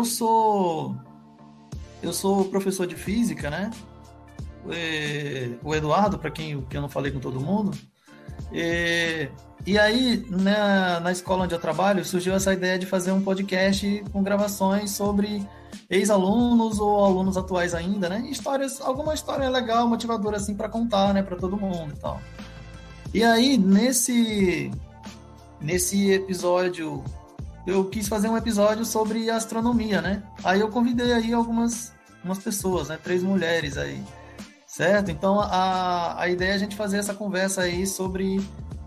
eu sou eu sou professor de física, né? O Eduardo, para quem que eu não falei com todo mundo. E, e aí, na, na escola onde eu trabalho, surgiu essa ideia de fazer um podcast com gravações sobre ex-alunos ou alunos atuais ainda, né? Histórias, alguma história legal, motivadora assim para contar, né, para todo mundo e tal. E aí, nesse nesse episódio eu quis fazer um episódio sobre astronomia, né? Aí eu convidei aí algumas umas pessoas, né? Três mulheres aí, certo? Então a, a ideia é a gente fazer essa conversa aí sobre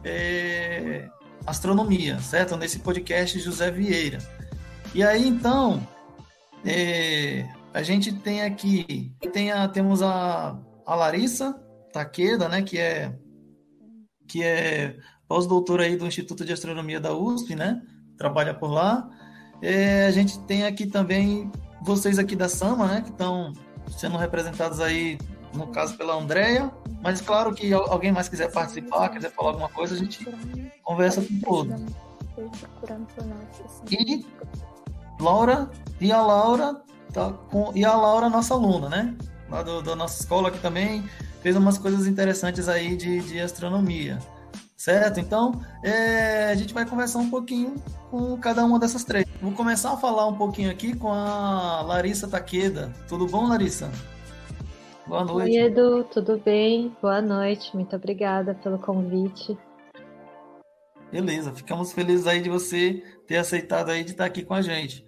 é, astronomia, certo? Nesse podcast José Vieira. E aí então é, a gente tem aqui tem a, temos a, a Larissa Taqueda, né? Que é que é pós-doutora aí do Instituto de Astronomia da USP, né? Trabalha por lá. É, a gente tem aqui também vocês aqui da Sama, né? Que estão sendo representados aí, no caso, pela Andrea. Mas claro que alguém mais quiser participar, quiser falar alguma coisa, a gente conversa com todo. E Laura, e a Laura, tá com, e a Laura, nossa aluna, né? Lá do, da nossa escola aqui também, fez umas coisas interessantes aí de, de astronomia. Certo? Então, é, a gente vai conversar um pouquinho com cada uma dessas três. Vou começar a falar um pouquinho aqui com a Larissa Taqueda. Tudo bom, Larissa? Boa noite. Oi, Edu, tudo bem? Boa noite, muito obrigada pelo convite. Beleza, ficamos felizes aí de você ter aceitado aí de estar aqui com a gente.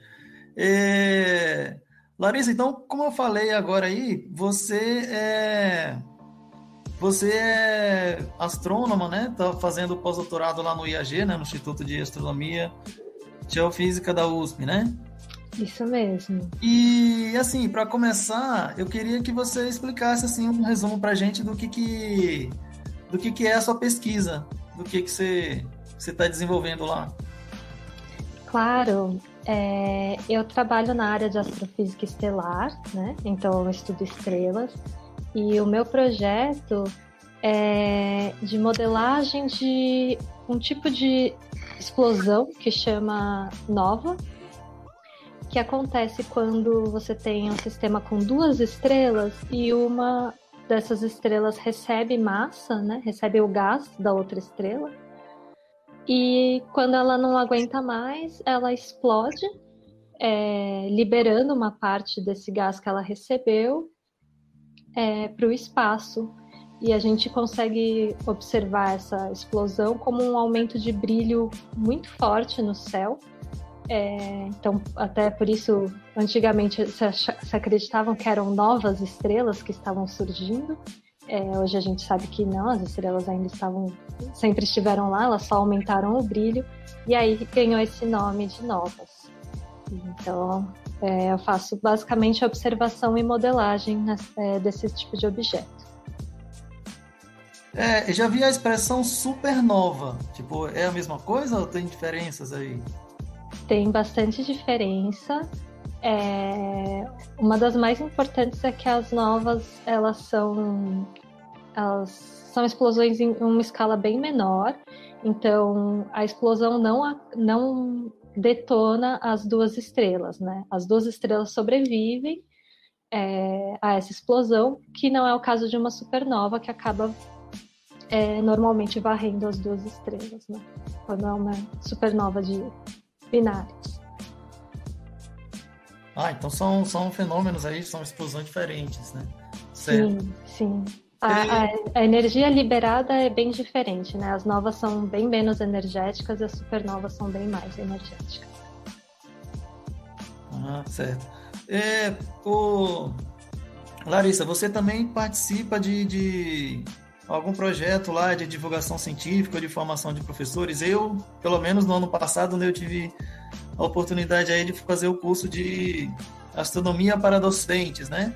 É... Larissa, então, como eu falei agora aí, você é você é astrônoma, né? Tá fazendo pós-doutorado lá no IAG, né? No Instituto de Astronomia Geofísica da USP, né? Isso mesmo. E assim, para começar, eu queria que você explicasse assim um resumo para gente do que que do que que é a sua pesquisa, do que que você você está desenvolvendo lá. Claro, é, eu trabalho na área de astrofísica estelar, né? Então eu estudo estrelas. E o meu projeto é de modelagem de um tipo de explosão que chama nova, que acontece quando você tem um sistema com duas estrelas e uma dessas estrelas recebe massa, né? Recebe o gás da outra estrela. E quando ela não aguenta mais, ela explode, é, liberando uma parte desse gás que ela recebeu é, para o espaço. E a gente consegue observar essa explosão como um aumento de brilho muito forte no céu. É, então, até por isso, antigamente se, se, acreditavam que eram novas estrelas que estavam surgindo. É, hoje a gente sabe que não, as estrelas ainda estavam, sempre estiveram lá, elas só aumentaram o brilho e aí ganhou esse nome de novas. Então, é, eu faço basicamente observação e modelagem é, desse tipo de objeto. É, eu já vi a expressão supernova. Tipo, é a mesma coisa ou tem diferenças aí? Tem bastante diferença. É, uma das mais importantes é que as novas elas são elas são explosões em uma escala bem menor. Então a explosão não não detona as duas estrelas, né? As duas estrelas sobrevivem é, a essa explosão, que não é o caso de uma supernova que acaba é, normalmente varrendo as duas estrelas, né? Quando é uma supernova de binários. Ah, então são, são fenômenos aí, são explosões diferentes, né? Certo. Sim, sim. A, a, energia liberada é bem diferente, né? As novas são bem menos energéticas e as supernovas são bem mais energéticas. Ah, certo. É, o... Larissa, você também participa de, de algum projeto lá de divulgação científica, de formação de professores? Eu, pelo menos no ano passado, né, eu tive a oportunidade aí de fazer o curso de astronomia para docentes, né?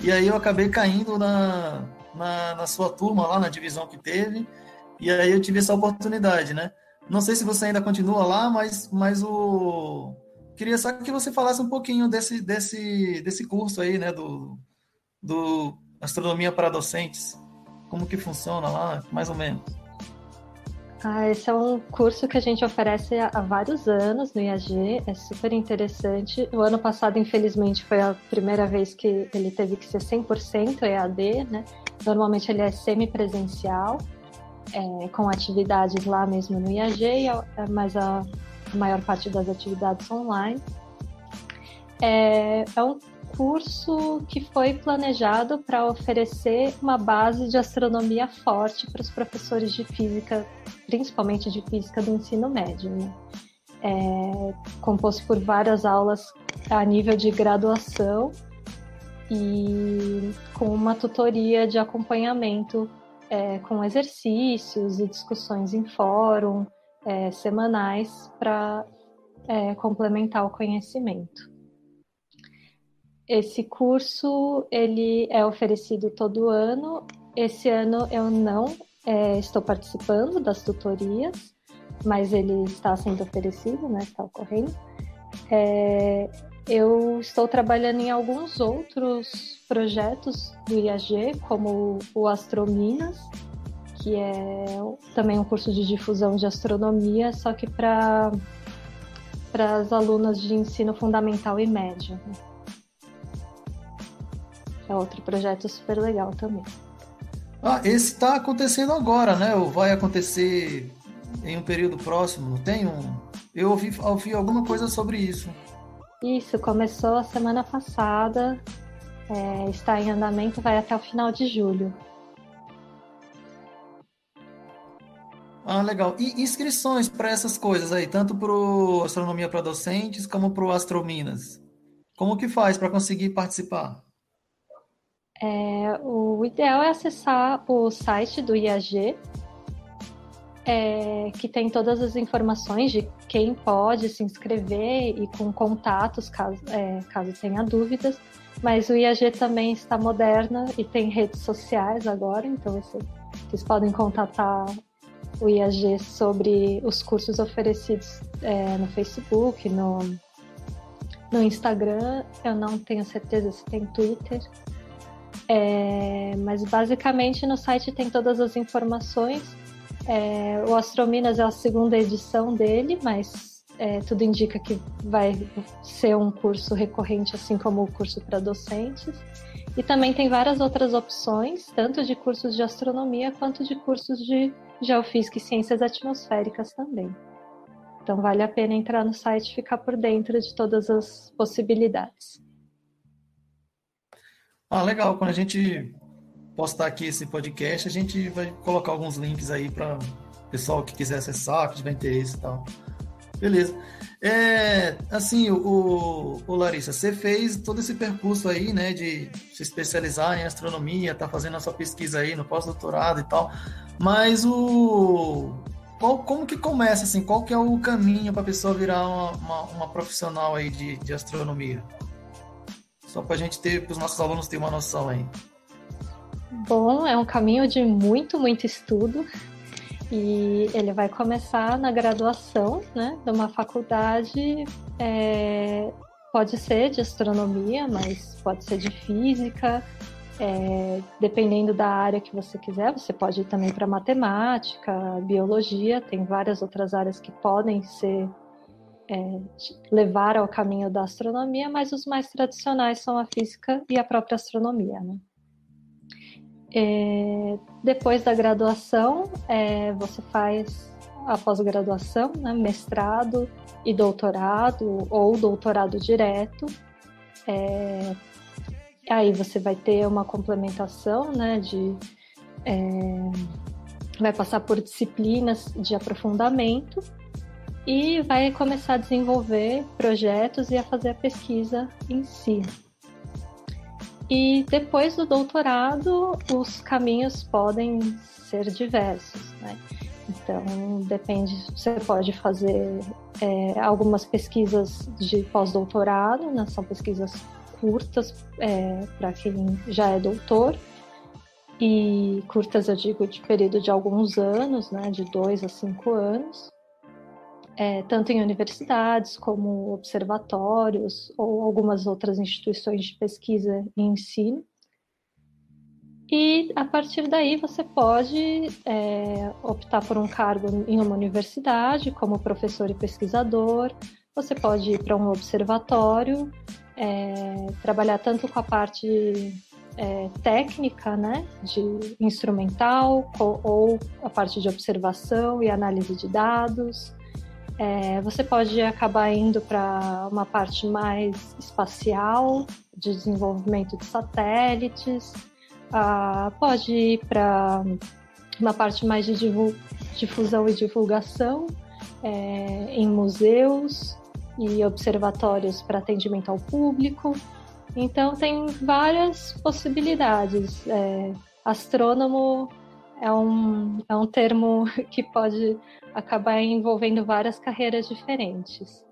E aí eu acabei caindo na, na, na sua turma lá, na divisão que teve, e aí eu tive essa oportunidade, né? Não sei se você ainda continua lá, mas, mas o... Queria só que você falasse um pouquinho desse, desse, desse curso aí, né, do, do Astronomia para Docentes. Como que funciona lá, mais ou menos. Ah, esse é um curso que a gente oferece há vários anos no IAG, é super interessante. O ano passado, infelizmente, foi a primeira vez que ele teve que ser 100% EAD, né? Normalmente ele é semipresencial, é, com atividades lá mesmo no IAG, mas a, a maior parte das atividades online. É, é um curso que foi planejado para oferecer uma base de astronomia forte para os professores de física, principalmente de física do ensino médio. Né? É, composto por várias aulas a nível de graduação e com uma tutoria de acompanhamento é, com exercícios e discussões em fórum é, semanais para é, complementar o conhecimento. Esse curso ele é oferecido todo ano. Esse ano eu não é, estou participando das tutorias, mas ele está sendo oferecido, né? Está ocorrendo. É, eu estou trabalhando em alguns outros projetos do IAG, como o Astrominas, que é também um curso de difusão de astronomia, só que para para as alunas de ensino fundamental e médio. Né? É outro projeto super legal também. Ah, esse está acontecendo agora, né? Ou vai acontecer em um período próximo? Tem um. Eu ouvi, ouvi alguma coisa sobre isso. Isso, começou a semana passada, é, está em andamento, vai até o final de julho. Ah, legal. E inscrições para essas coisas aí, tanto para Astronomia para Docentes como para o Astrominas? Como que faz para conseguir participar? É, o ideal é acessar o site do IAG, é, que tem todas as informações de quem pode se inscrever e com contatos, caso, é, caso tenha dúvidas. Mas o IAG também está moderna e tem redes sociais agora, então você, vocês podem contatar o IAG sobre os cursos oferecidos é, no Facebook, no, no Instagram. Eu não tenho certeza se tem Twitter. É, mas basicamente no site tem todas as informações. É, o Astrominas é a segunda edição dele, mas é, tudo indica que vai ser um curso recorrente, assim como o curso para docentes. E também tem várias outras opções, tanto de cursos de astronomia quanto de cursos de geofísica e ciências atmosféricas também. Então vale a pena entrar no site e ficar por dentro de todas as possibilidades. Ah, legal. Quando a gente postar aqui esse podcast, a gente vai colocar alguns links aí para pessoal que quiser acessar, que tiver interesse e tal. Beleza. É, assim, o, o, Larissa, você fez todo esse percurso aí, né, de se especializar em astronomia, tá fazendo a sua pesquisa aí no pós-doutorado e tal, mas o qual, como que começa, assim, qual que é o caminho para a pessoa virar uma, uma, uma profissional aí de, de astronomia? Só para a gente ter, para os nossos alunos terem uma noção aí. Bom, é um caminho de muito, muito estudo. E ele vai começar na graduação, né, de uma faculdade, é, pode ser de astronomia, mas pode ser de física, é, dependendo da área que você quiser, você pode ir também para matemática, biologia, tem várias outras áreas que podem ser é, levar ao caminho da astronomia, mas os mais tradicionais são a física e a própria astronomia. Né? É, depois da graduação, é, você faz a pós-graduação, né, mestrado e doutorado, ou doutorado direto. É, aí você vai ter uma complementação né, de. É, vai passar por disciplinas de aprofundamento e vai começar a desenvolver projetos e a fazer a pesquisa em si. E depois do doutorado, os caminhos podem ser diversos, né? Então, depende, você pode fazer é, algumas pesquisas de pós-doutorado, né? são pesquisas curtas é, para quem já é doutor, e curtas eu digo de período de alguns anos, né? de dois a cinco anos é, tanto em universidades como observatórios ou algumas outras instituições de pesquisa e ensino. E a partir daí você pode é, optar por um cargo em uma universidade, como professor e pesquisador, você pode ir para um observatório, é, trabalhar tanto com a parte é, técnica, né, de instrumental, ou a parte de observação e análise de dados. É, você pode acabar indo para uma parte mais espacial, de desenvolvimento de satélites, ah, pode ir para uma parte mais de difusão e divulgação é, em museus e observatórios para atendimento ao público. Então, tem várias possibilidades. É, astrônomo é um, é um termo que pode acabar envolvendo várias carreiras diferentes.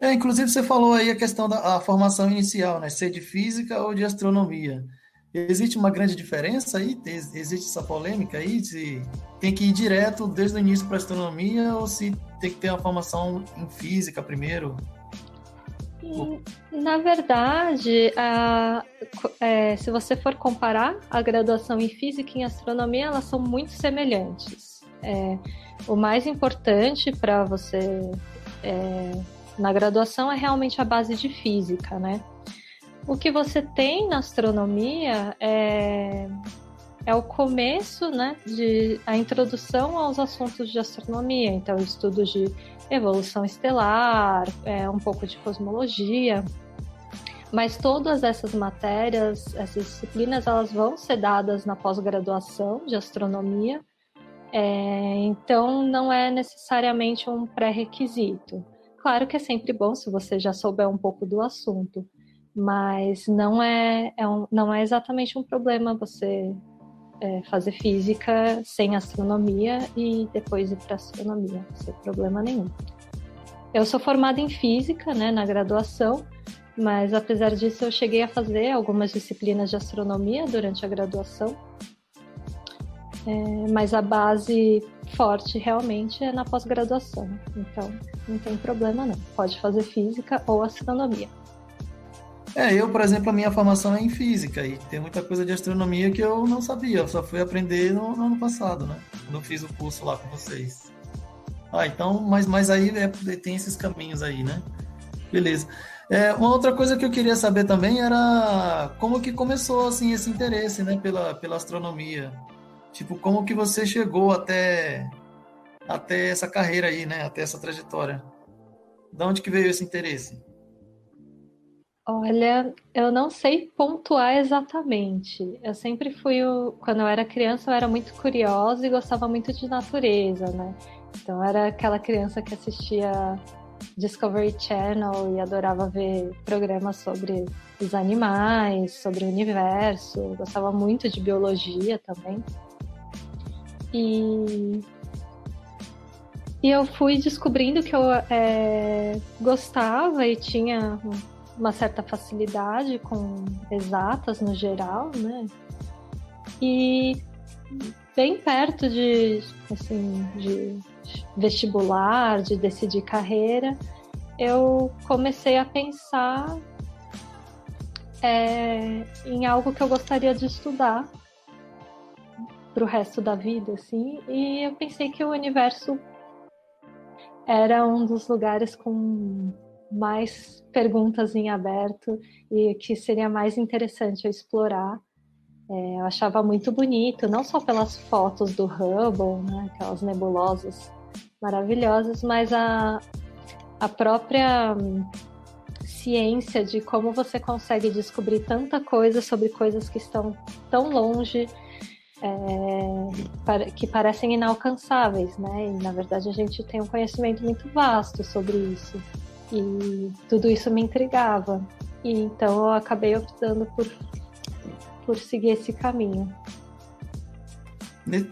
É, inclusive, você falou aí a questão da formação inicial, né? Ser de física ou de astronomia. Existe uma grande diferença aí? Existe essa polêmica aí? Se tem que ir direto desde o início para astronomia ou se tem que ter uma formação em física primeiro? Na verdade, a, é, se você for comparar a graduação em física e em astronomia, elas são muito semelhantes. É, o mais importante para você é, na graduação é realmente a base de física, né? O que você tem na astronomia é, é o começo, né, de a introdução aos assuntos de astronomia, então estudos de evolução estelar, é, um pouco de cosmologia, mas todas essas matérias, essas disciplinas, elas vão ser dadas na pós-graduação de astronomia, é, então não é necessariamente um pré-requisito. Claro que é sempre bom se você já souber um pouco do assunto, mas não é, é um, não é exatamente um problema você é, fazer física sem astronomia e depois ir para astronomia, sem problema nenhum. Eu sou formada em física, né, na graduação, mas apesar disso eu cheguei a fazer algumas disciplinas de astronomia durante a graduação. É, mas a base forte realmente é na pós-graduação, então não tem problema não. Pode fazer física ou astronomia. É, eu, por exemplo, a minha formação é em física e tem muita coisa de astronomia que eu não sabia, eu só fui aprender no, no ano passado, né? Quando fiz o curso lá com vocês. Ah, então, mas, mas aí é, tem esses caminhos aí, né? Beleza. É, uma outra coisa que eu queria saber também era como que começou assim esse interesse, né, pela, pela astronomia. Tipo, como que você chegou até até essa carreira aí, né, até essa trajetória? De onde que veio esse interesse? Olha, eu não sei pontuar exatamente. Eu sempre fui o... quando eu era criança, eu era muito curiosa e gostava muito de natureza, né? Então era aquela criança que assistia Discovery Channel e adorava ver programas sobre os animais, sobre o universo. Eu gostava muito de biologia também. E e eu fui descobrindo que eu é, gostava e tinha uma certa facilidade com exatas no geral, né? E bem perto de, assim, de vestibular, de decidir carreira, eu comecei a pensar é, em algo que eu gostaria de estudar para o resto da vida, assim, e eu pensei que o universo era um dos lugares com mais perguntas em aberto e que seria mais interessante eu explorar. É, eu achava muito bonito, não só pelas fotos do Hubble, né, aquelas nebulosas maravilhosas, mas a, a própria hum, ciência de como você consegue descobrir tanta coisa sobre coisas que estão tão longe, é, que parecem inalcançáveis, né? E na verdade a gente tem um conhecimento muito vasto sobre isso. E tudo isso me intrigava. E então eu acabei optando por, por seguir esse caminho.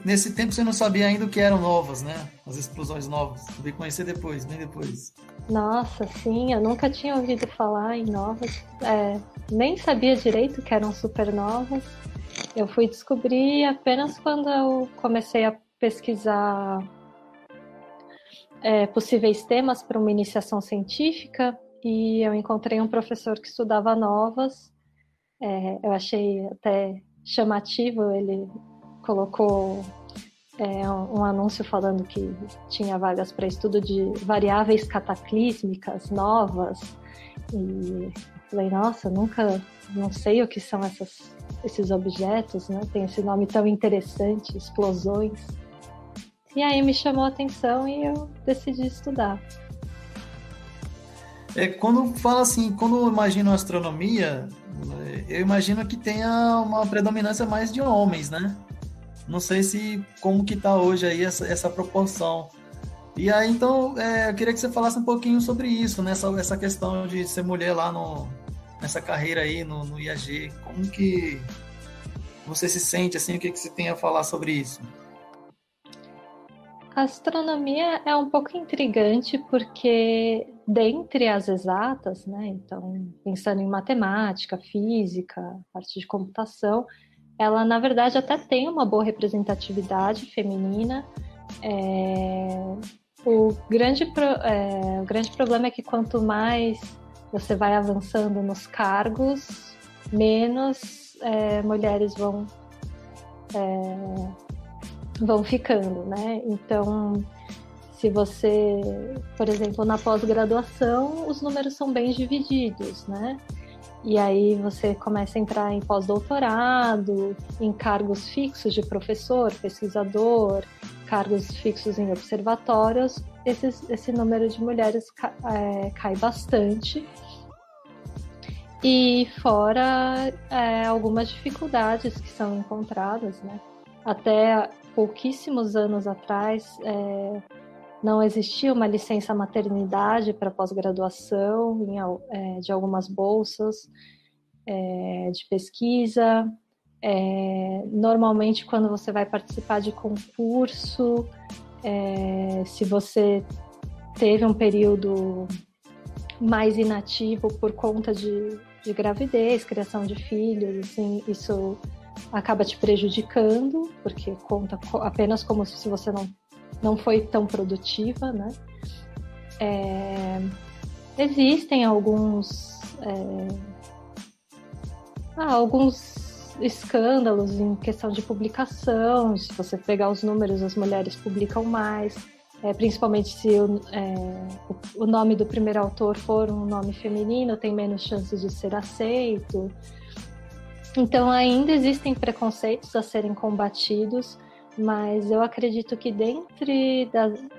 Nesse tempo você não sabia ainda o que eram novas, né? As explosões novas. Veio conhecer depois, bem depois. Nossa, sim, eu nunca tinha ouvido falar em novas. É, nem sabia direito que eram supernovas. Eu fui descobrir apenas quando eu comecei a pesquisar é, possíveis temas para uma iniciação científica e eu encontrei um professor que estudava novas. É, eu achei até chamativo, ele colocou é, um, anúncio falando que tinha vagas para estudo de variáveis cataclísmicas novas. E falei, nossa, nunca, não sei o que são essas, esses objetos, né? Tem esse nome tão interessante, explosões. E aí me chamou a atenção e eu decidi estudar. É, quando fala assim, quando eu imagino astronomia, eu imagino que tenha uma predominância mais de homens, né? Não sei se como que tá hoje aí essa, essa proporção. E aí, então, é, eu queria que você falasse um pouquinho sobre isso, né? essa questão de ser mulher lá no, nessa carreira aí no, no IAG. Como que você se sente, assim, o que, que você tem a falar sobre isso? A astronomia é um pouco intrigante porque dentre as exatas, né, então pensando em matemática, física, parte de computação, ela na verdade até tem uma boa representatividade feminina. É, o, grande pro, é, o grande problema é que quanto mais você vai avançando nos cargos, menos é, mulheres vão é, vão ficando, né? Então, se você, por exemplo, na pós-graduação, os números são bem divididos, né? E aí você começa a entrar em pós-doutorado, em cargos fixos de professor, pesquisador, cargos fixos em observatórios, esses, esse número de mulheres é, cai bastante. E fora é, algumas dificuldades que são encontradas, né? Até pouquíssimos anos atrás, é, não existia uma licença maternidade para pós-graduação é, de algumas bolsas é, de pesquisa. É, normalmente, quando você vai participar de concurso, é, se você teve um período mais inativo por conta de, de gravidez, criação de filhos, assim, isso acaba te prejudicando, porque conta apenas como se você não não foi tão produtiva, né? É, existem alguns é, ah, alguns escândalos em questão de publicação. Se você pegar os números, as mulheres publicam mais, é, principalmente se o, é, o, nome do primeiro autor for um nome feminino, tem menos chances de ser aceito. Então, ainda existem preconceitos a serem combatidos, mas eu acredito que dentre,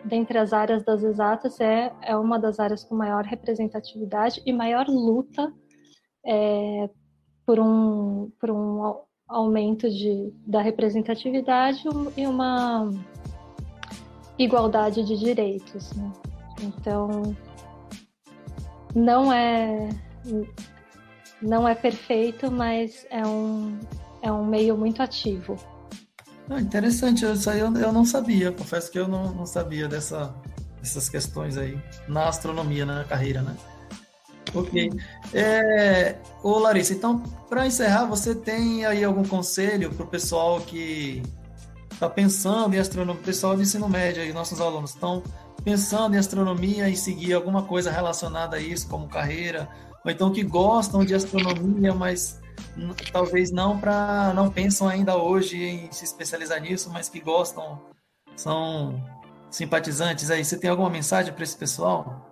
dentre as áreas das exatas é, é uma das áreas com maior representatividade e maior luta é, por, um, por um aumento de, da representatividade e uma igualdade de direitos. Né? Então, não é não é perfeito, mas é um, é um meio muito ativo. Ah, interessante, isso aí eu, eu não sabia, confesso que eu não, não sabia dessa, dessas questões aí na astronomia, na carreira, né? Ok. É, ô Larissa, então, para encerrar, você tem aí algum conselho para o pessoal que está pensando em astronomia, pessoal de ensino médio aí, nossos alunos estão pensando em astronomia e seguir alguma coisa relacionada a isso, como carreira, ou então que gostam de astronomia, mas talvez não para não pensam ainda hoje em se especializar nisso, mas que gostam, são simpatizantes aí. Você tem alguma mensagem para esse pessoal?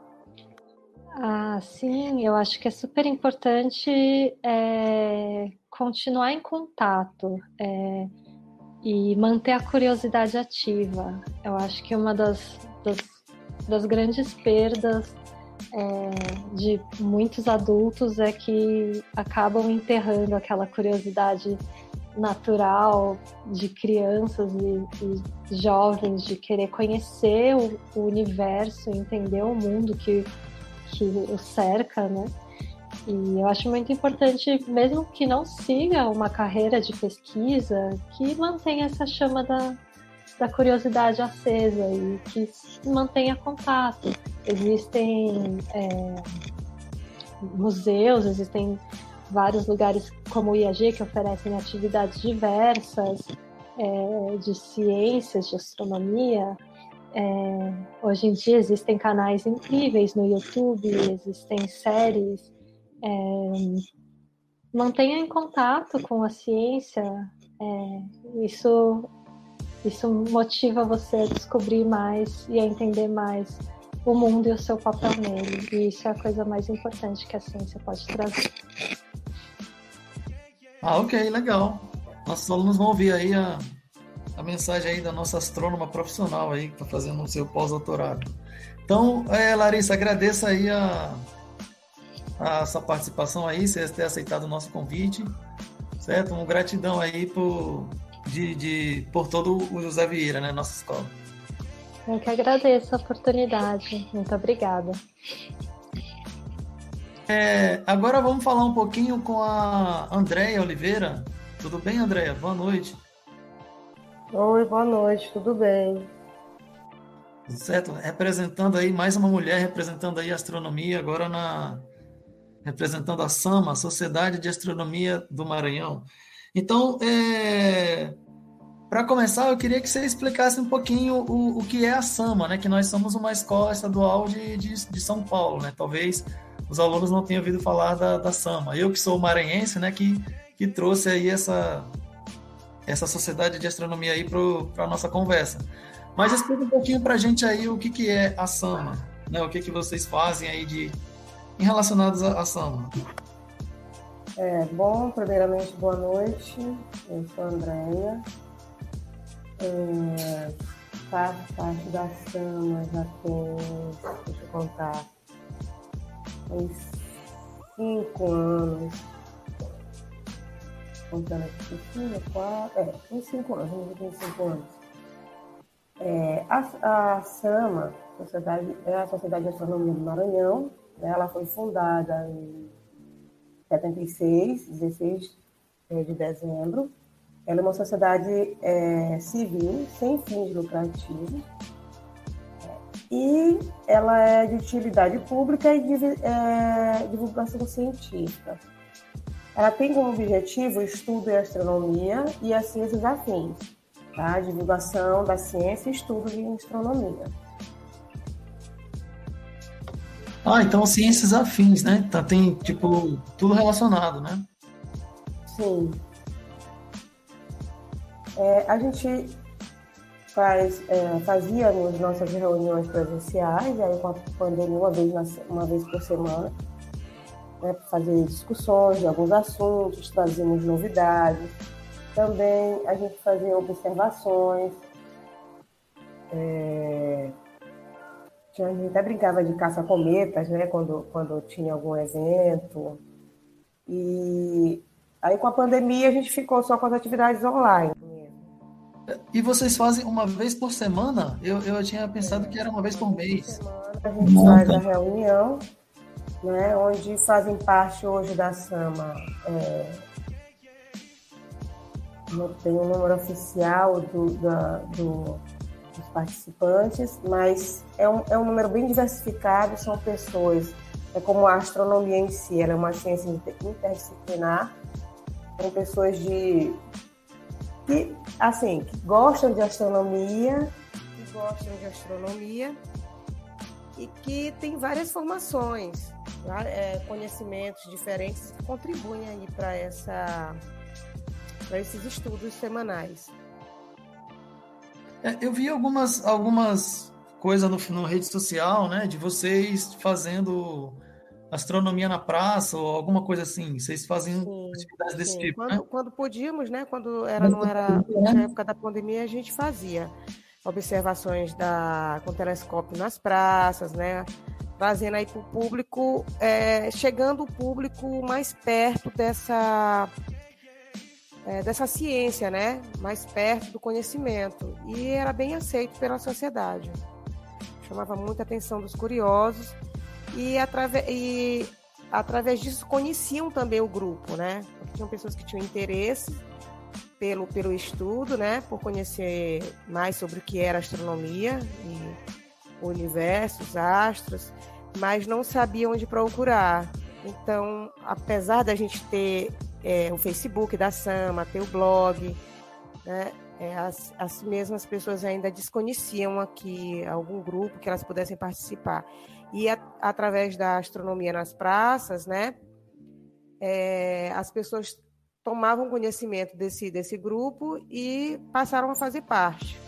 Ah, sim, eu acho que é super importante é, continuar em contato é, e manter a curiosidade ativa. Eu acho que uma das, das, das grandes perdas é, de muitos adultos é que acabam enterrando aquela curiosidade natural de crianças e, e jovens de querer conhecer o, o, universo, entender o mundo que, que o cerca, né? E eu acho muito importante, mesmo que não siga uma carreira de pesquisa, que mantenha essa chama da, da curiosidade acesa e que mantenha contato. Existem é, museus, existem vários lugares como o IAG que oferecem atividades diversas é, de ciências, de astronomia. É, hoje em dia existem canais incríveis no YouTube, existem séries é, mantenha em contato com a ciência. É, isso, isso motiva você a descobrir mais e a entender mais o mundo e o seu papel nele. E isso é a coisa mais importante que a ciência pode trazer. Ah, ok, legal. Nossos alunos vão ouvir aí a, a mensagem aí da nossa astrônoma profissional aí, que está fazendo o seu pós-doutorado. Então, é, Larissa, agradeço aí a, a sua participação aí, você ter aceitado o nosso convite, certo? Uma gratidão aí por, de, de, por todo o José Vieira, né, nossa escola. Eu que agradeço a oportunidade. Muito obrigada. É, agora vamos falar um pouquinho com a Andréia Oliveira. Tudo bem, Andréia? Boa noite. Oi, boa noite, tudo bem. Certo, representando aí mais uma mulher representando aí a astronomia agora na representando a SAMA, Sociedade de Astronomia do Maranhão. Então, é, para começar, eu queria que você explicasse um pouquinho o, o que é a SAMA, né? Que nós somos uma escola estadual de, de, de São Paulo, né? Talvez os alunos não tenham ouvido falar da, da SAMA. Eu que sou maranhense, né? Que, que trouxe aí essa, essa sociedade de astronomia aí para a nossa conversa. Mas explica um pouquinho para a gente aí o que, que é a SAMA, né? O que, que vocês fazem aí de em relacionados à, à SAMA. É, bom, primeiramente, boa noite. Eu sou a Andréia, é, faço parte da SAMA já tem, deixa eu contar, uns cinco anos. Contando aqui, cinco, quatro, é, uns cinco anos, vamos dizer cinco anos. É, a, a SAMA, Sociedade, é a Sociedade de Astronomia do Maranhão, né, ela foi fundada em 76, 16 é, de dezembro, ela é uma sociedade é, civil, sem fins lucrativos, e ela é de utilidade pública e de é, divulgação científica. Ela tem como objetivo o estudo em astronomia e as ciências afins, tá? divulgação da ciência e estudo em astronomia. Ah, então ciências afins, né? Tá, tem, tipo, tudo relacionado, né? Sim, é, a gente faz, é, nossas reuniões presenciais, aí com a pandemia, uma vez, na, uma vez por semana, né, fazer discussões de alguns assuntos, trazíamos novidades. Também a gente fazia observações. É, a gente até brincava de caça-cometas, né, quando, quando tinha algum evento. E aí com a pandemia a gente ficou só com as atividades online. E vocês fazem uma vez por semana? Eu, eu tinha pensado que era uma vez por mês. A gente faz a reunião, né, onde fazem parte hoje da SAMA. É, não tem o um número oficial do, da, do, dos participantes, mas é um, é um número bem diversificado, são pessoas, é como a astronomia em si, ela é uma ciência interdisciplinar, são pessoas de que, assim, que gostam de astronomia, que gostam de astronomia e que tem várias formações, é, conhecimentos diferentes que contribuem aí para essa para esses estudos semanais. É, eu vi algumas algumas coisas no, no rede social, né, de vocês fazendo astronomia na praça ou alguma coisa assim? Vocês faziam sim, atividades desse sim. tipo, quando, né? Quando podíamos, né? Quando era, não era na época da pandemia, a gente fazia observações da, com telescópio nas praças, né? Trazendo aí para o público, é, chegando o público mais perto dessa é, dessa ciência, né? Mais perto do conhecimento. E era bem aceito pela sociedade. Chamava muita atenção dos curiosos e, atrave e através disso conheciam também o grupo, né? Tinham pessoas que tinham interesse pelo, pelo estudo, né? Por conhecer mais sobre o que era astronomia e o universo, os astros, mas não sabiam onde procurar. Então, apesar da gente ter é, o Facebook da Sama, ter o blog, né? É, as, as mesmas pessoas ainda desconheciam aqui algum grupo que elas pudessem participar e a, através da astronomia nas praças, né? é, as pessoas tomavam conhecimento desse, desse grupo e passaram a fazer parte.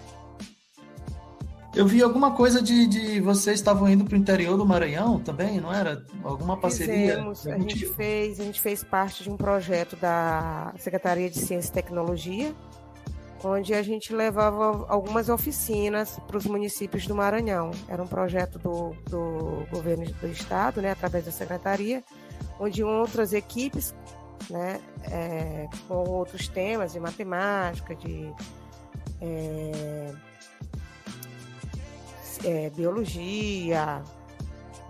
Eu vi alguma coisa de, de vocês estavam indo para o interior do Maranhão também, não era? Alguma parceria? Fizemos, a gente fez, a gente fez parte de um projeto da Secretaria de Ciência e Tecnologia, onde a gente levava algumas oficinas para os municípios do Maranhão. Era um projeto do, do governo do estado, né, através da secretaria, onde outras equipes, né, é, com outros temas de matemática, de é, é, biologia,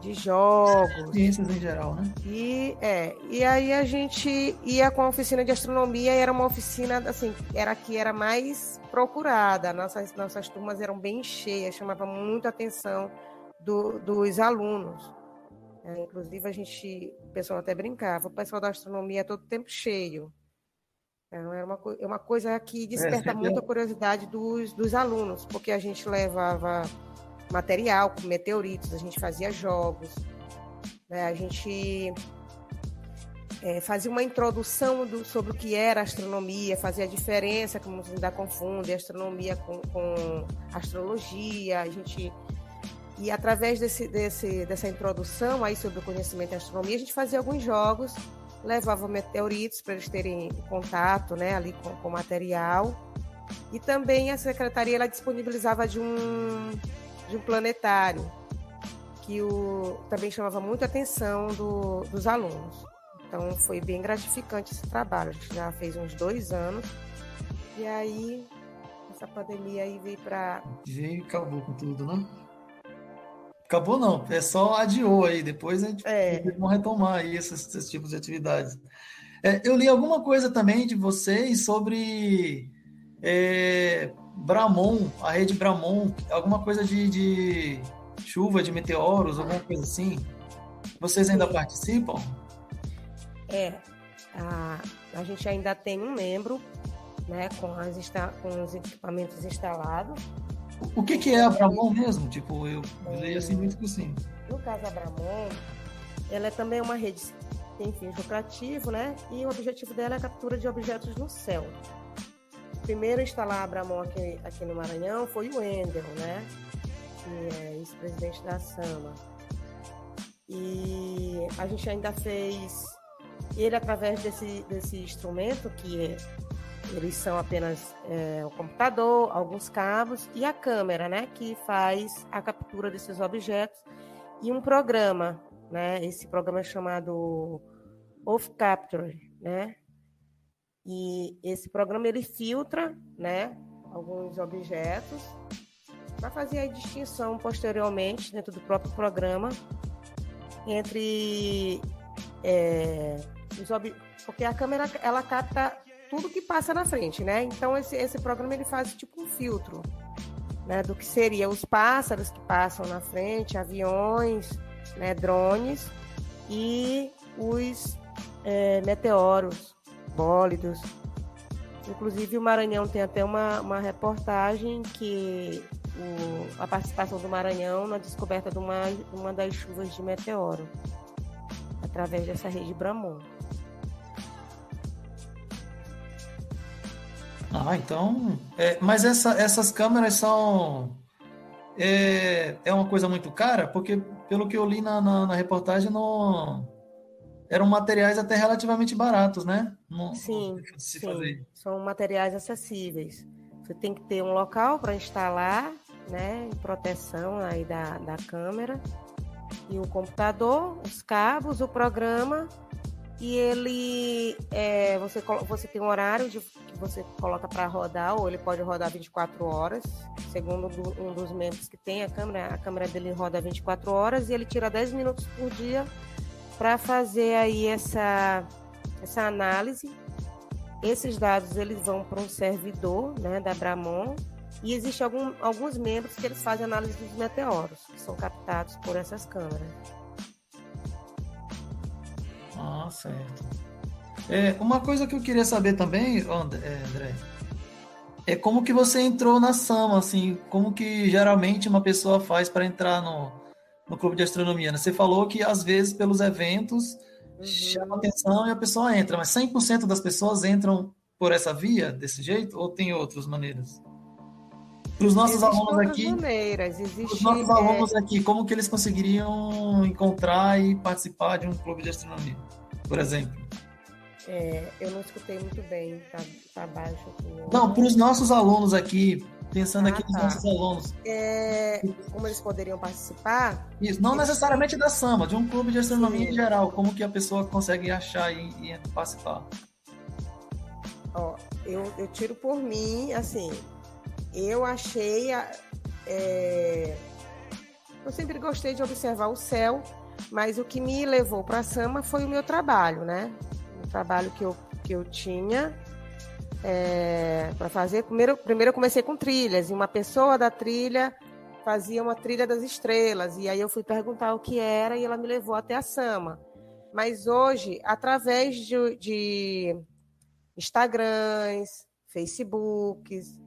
de jogos. Ciências em geral, né? E, é, e aí a gente ia com a oficina de astronomia e era uma oficina, assim, era que era mais procurada. Nossas, nossas turmas eram bem cheias, chamava muito a atenção do, dos alunos. É, inclusive, a gente, o pessoal até brincava, o pessoal da astronomia é todo tempo cheio. Então, era uma, é uma coisa que desperta é, muito a curiosidade dos, dos alunos, porque a gente levava material, com meteoritos, a gente fazia jogos, né? a gente é, fazia uma introdução do, sobre o que era astronomia, fazia a diferença, como muitos ainda confundem, astronomia com, com astrologia, a gente e através desse, desse, dessa introdução aí sobre o conhecimento da astronomia, a gente fazia alguns jogos, levava meteoritos para eles terem contato né, ali com o material. E também a secretaria ela disponibilizava de um, de um planetário, que o, também chamava muita atenção do, dos alunos. Então foi bem gratificante esse trabalho. A gente já fez uns dois anos. E aí, essa pandemia aí veio para. Veio e acabou com tudo, né? Acabou não, é só adiou aí. Depois a gente é. vamos retomar aí esses, esses tipos de atividades. É, eu li alguma coisa também de vocês sobre é, Bramon, a rede Bramon, alguma coisa de, de chuva, de meteoros, alguma coisa assim. Vocês ainda participam? É, a, a gente ainda tem um membro, né, com, as, com os equipamentos instalados. O que, que é a Bramon mesmo? Tipo, eu, leio assim muito por cima. No caso, a Bramon, ela é também uma rede tem fins lucrativos, né? E o objetivo dela é a captura de objetos no céu primeiro a instalar a Abramon aqui, aqui no Maranhão foi o Wendel, né? Que é ex-presidente da SAMA. E a gente ainda fez ele através desse, desse instrumento que é, eles são apenas é, o computador, alguns cabos e a câmera, né, que faz a captura desses objetos e um programa, né, esse programa é chamado Off Capture, né, e esse programa ele filtra, né, alguns objetos para fazer a distinção posteriormente dentro do próprio programa entre é, os ob... porque a câmera ela capta tudo que passa na frente, né? Então esse, esse programa ele faz tipo um filtro, né, do que seria os pássaros que passam na frente, aviões, né, drones e os é, meteoros bólidos. Inclusive, o Maranhão tem até uma, uma reportagem que o, a participação do Maranhão na descoberta de uma, uma das chuvas de meteoro, através dessa rede Bramon. Ah, então. É, mas essa, essas câmeras são. É, é uma coisa muito cara? Porque, pelo que eu li na, na, na reportagem, não eram materiais até relativamente baratos, né? Não, sim, sim. Fazer. são materiais acessíveis. Você tem que ter um local para instalar, né, proteção aí da, da câmera e o computador, os cabos, o programa e ele é, você você tem um horário de, que você coloca para rodar ou ele pode rodar 24 horas segundo um dos membros que tem a câmera a câmera dele roda 24 horas e ele tira 10 minutos por dia para fazer aí essa, essa análise. Esses dados eles vão para um servidor né, da Bramon e existe algum, alguns membros que eles fazem análise dos meteoros, que são captados por essas câmeras. Ah, certo. É, uma coisa que eu queria saber também, André, é como que você entrou na SAMA, assim, como que geralmente uma pessoa faz para entrar no, no clube de astronomia. Né? Você falou que às vezes pelos eventos uhum. chama atenção e a pessoa entra. Mas 100% das pessoas entram por essa via, desse jeito, ou tem outras maneiras? Para os nossos Existem alunos aqui, maneiras. Existe, os nossos é... alunos aqui, como que eles conseguiriam encontrar e participar de um clube de astronomia, por exemplo? É, eu não escutei muito bem, tá, tá baixo aqui. Não, para os nossos alunos aqui, pensando ah, aqui nos tá. nossos alunos. É, como eles poderiam participar? Isso, não necessariamente da SAMA, de um clube de astronomia Sim. em geral, como que a pessoa consegue achar e, e participar? Ó, eu, eu tiro por mim, assim, eu achei. É... Eu sempre gostei de observar o céu, mas o que me levou para a Sama foi o meu trabalho, né? O trabalho que eu, que eu tinha é, para fazer. Primeiro, primeiro eu comecei com trilhas, e uma pessoa da trilha fazia uma trilha das estrelas, e aí eu fui perguntar o que era, e ela me levou até a Sama. Mas hoje, através de, de Instagrams, Facebooks,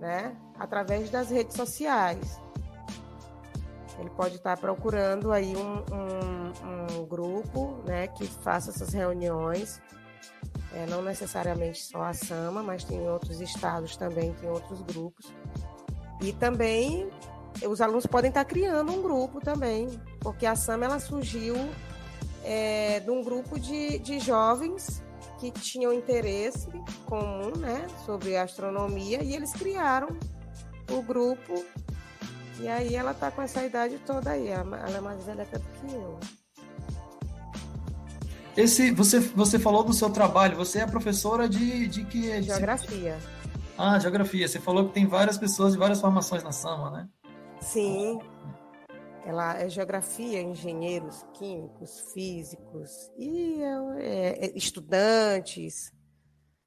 né? Através das redes sociais. Ele pode estar procurando aí um, um, um grupo, né, que faça essas reuniões. É, não necessariamente só a Sama, mas tem outros estados também, tem outros grupos. E também os alunos podem estar criando um grupo também, porque a Sama ela surgiu é, de um grupo de, de jovens que tinham interesse comum, né, sobre astronomia e eles criaram o grupo. E aí ela tá com essa idade toda aí, ela é mais velha até do que eu. Esse, você, você falou do seu trabalho, você é professora de, de que? Geografia. Ah, geografia. Você falou que tem várias pessoas de várias formações na SAMA, né? Sim. Ela é geografia, engenheiros químicos, físicos e é, é, estudantes.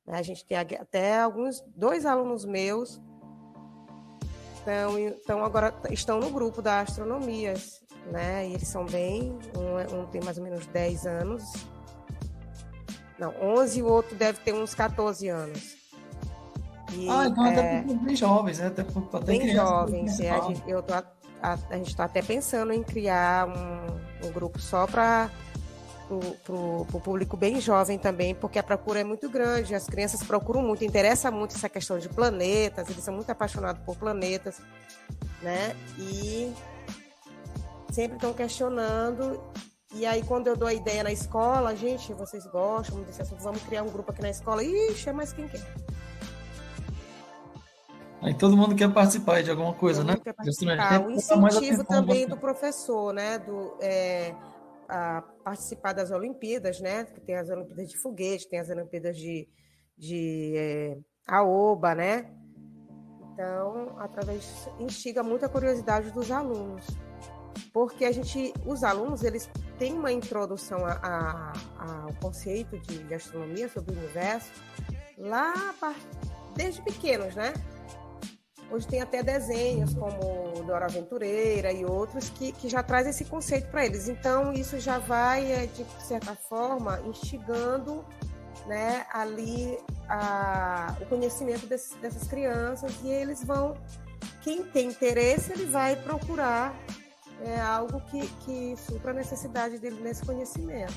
Né? A gente tem até alguns dois alunos meus estão, estão agora estão no grupo da astronomia, né? E eles são bem, um, um tem mais ou menos 10 anos, não, 11 e o outro deve ter uns 14 anos. E, ah, então é, até bem jovens, né? Até, até bem jovens. É, a gente, eu tô a, a gente está até pensando em criar um, um grupo só para o público bem jovem também, porque a procura é muito grande, as crianças procuram muito, interessa muito essa questão de planetas, eles são muito apaixonados por planetas, né? E sempre estão questionando. E aí, quando eu dou a ideia na escola, gente, vocês gostam desse assunto, vamos criar um grupo aqui na escola. Ixi, é mais quem quer. Aí todo mundo quer participar de alguma coisa, né? Quer participar. O incentivo também do professor, né? Do, é, a participar das Olimpíadas, né? Tem as Olimpíadas de foguete, tem as Olimpíadas de, de é, AOBA, né? Então, através instiga muita curiosidade dos alunos, porque a gente, os alunos, eles têm uma introdução ao conceito de astronomia sobre o universo lá desde pequenos, né? Hoje tem até desenhos como Dora Aventureira e outros que, que já traz esse conceito para eles. Então, isso já vai, é, de certa forma, instigando né, ali a, o conhecimento desse, dessas crianças e eles vão, quem tem interesse, ele vai procurar é, algo que, que supra a necessidade dele nesse conhecimento.